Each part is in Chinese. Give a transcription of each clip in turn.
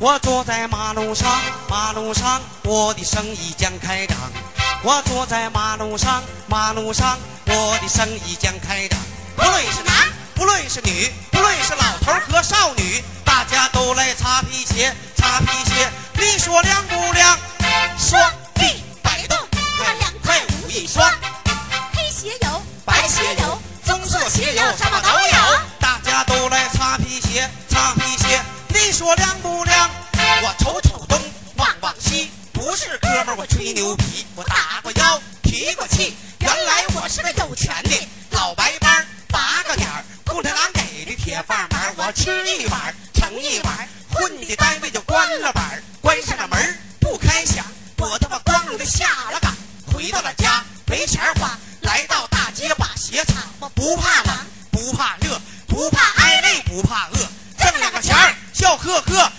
我坐在马路上，马路上我的生意将开张。我坐在马路上，马路上我的生意将开张。不论是男，不论是女，不论是老头和少女，大家都来擦皮鞋，擦皮鞋。你说亮不亮？双臂摆动，那么两块五一双，黑鞋有，白鞋有，棕色鞋有，什么都有。大家都来擦皮鞋，擦皮鞋。你说亮不亮？我瞅瞅东，望望西，不是哥们儿我吹牛皮，我打过腰，提过气，原来我是个有钱的老白班，八个点儿，共产党给的铁饭碗，我吃一碗盛一碗，混的单位就关了板，关上了门不开响，我他妈光荣的下了岗，回到了家没钱花，来到大街把鞋擦，不怕冷，不怕热，不怕挨累，不怕饿，呵呵，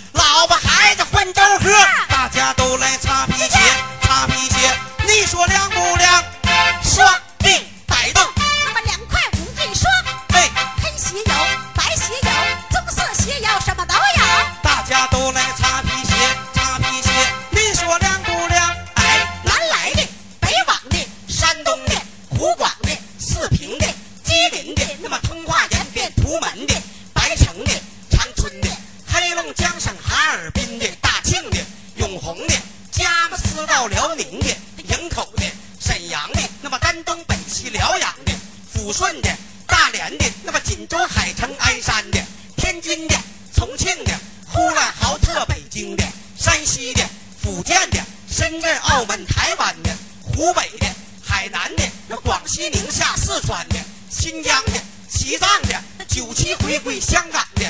辽宁的、营口的、沈阳的，那么丹东北西辽阳的、抚顺的、大连的，那么锦州海城鞍山的、天津的、重庆的、呼兰浩特北京的、山西的、福建的、深圳、澳门、台湾的、湖北的、海南的、那广西、宁夏、四川的、新疆的、西藏的、九七回归香港的、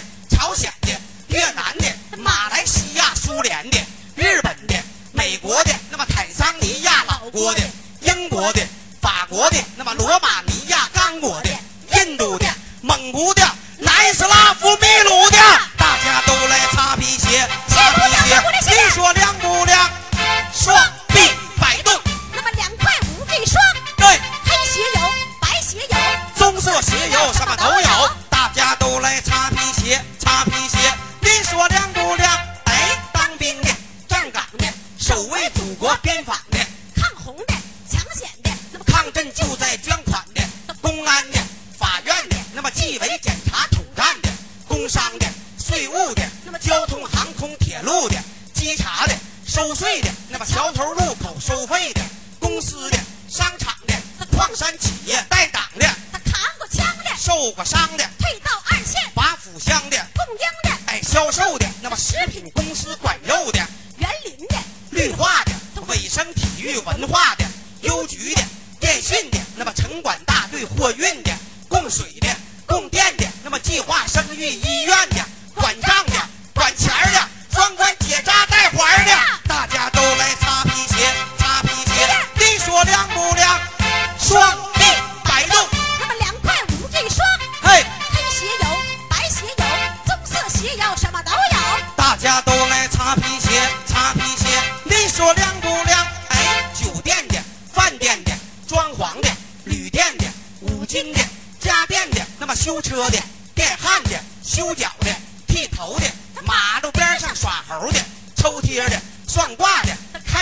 英国的、路的、稽查的、收税的，那么桥头路口收费的、公司的、商场的、矿山企业带党的、他扛过枪的，受过伤的。退到二线，拔腹香的，供应的，哎，销售的，那么食品公司管肉的、园林的，绿化的、卫生体育文化的、邮局的、电信的，那么城管大队货运的、供水的、供电的，那么计划生育医院的、管账的、管钱儿的、专管结扎带环的，大家都来擦皮鞋，擦皮鞋，你说亮不亮？双臂摆动，那么两块五一双，嘿。黑鞋有，白鞋有，棕色鞋有，什么都有。大家都来擦皮鞋，擦皮鞋，你说亮不亮？哎，酒店的、饭店的、装潢的、旅店的、五金的、家电的，那么修车的、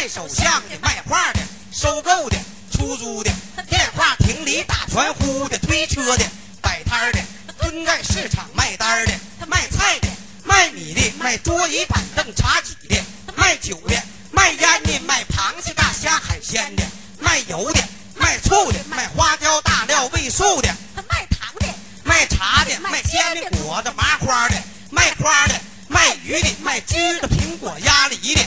手相的、卖画的、收购的、出租的、电话亭里打传呼的、推车的、摆摊的、蹲在市场卖单的、卖菜的。卖米的，卖桌椅板凳茶几的，卖酒的，卖烟的，卖螃蟹大虾海鲜的，卖油的，卖醋的，卖花椒大料味素的，卖糖的，卖茶的，卖煎饼果子麻花的，卖花的，卖鱼的，卖橘子苹果鸭梨，的，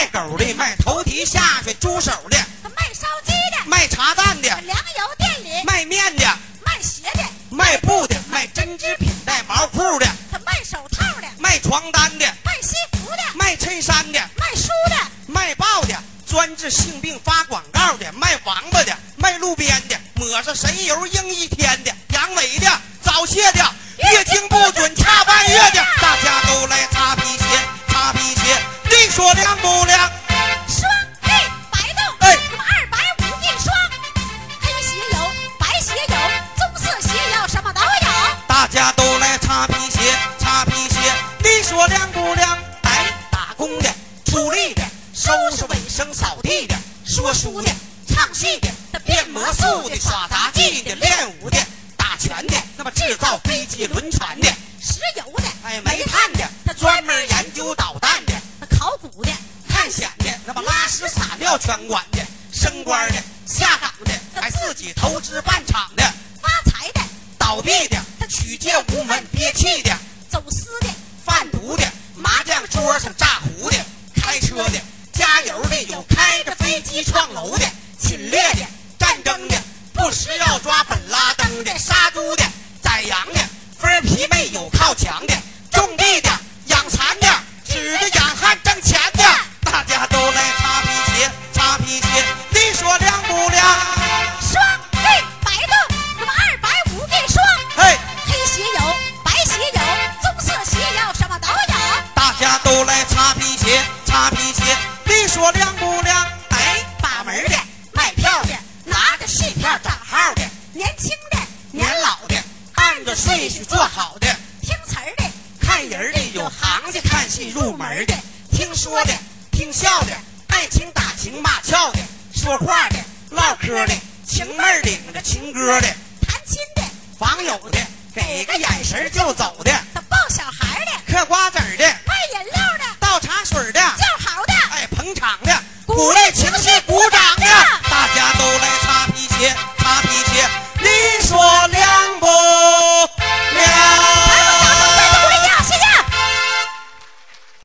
卖狗的，卖头蹄下水猪手的，他卖烧鸡的，卖茶蛋的，粮油店里。卖面的，卖鞋的，卖布的，卖针织品带毛裤的，他卖手套的，卖床单的，卖西服的，卖衬衫的。卖书的，卖报的，专治性病发广告的，卖王八的，卖路边的，抹上神油硬一天的，阳痿的，早泄的，生扫地的，说书的，唱戏的，变魔术的，耍杂技的，练武的，打拳的，那么制造飞机轮船的，石油的，哎，煤炭的，他专门研究导弹的，考古的，探险的，那么拉屎撒尿全管的，升官的，下岗的，还自己投资办厂的，发财的，倒闭的，他取借无门憋气的，必须做好的。听词儿的看人的有行家看戏入门的。听说的听笑的爱情打情骂俏的。说话的唠嗑的情妹领着情歌的。谈亲的网友的给个眼神就走的。抱小孩的嗑瓜子的。卖饮料的倒茶水的。叫好的哎捧场的。鼓励情绪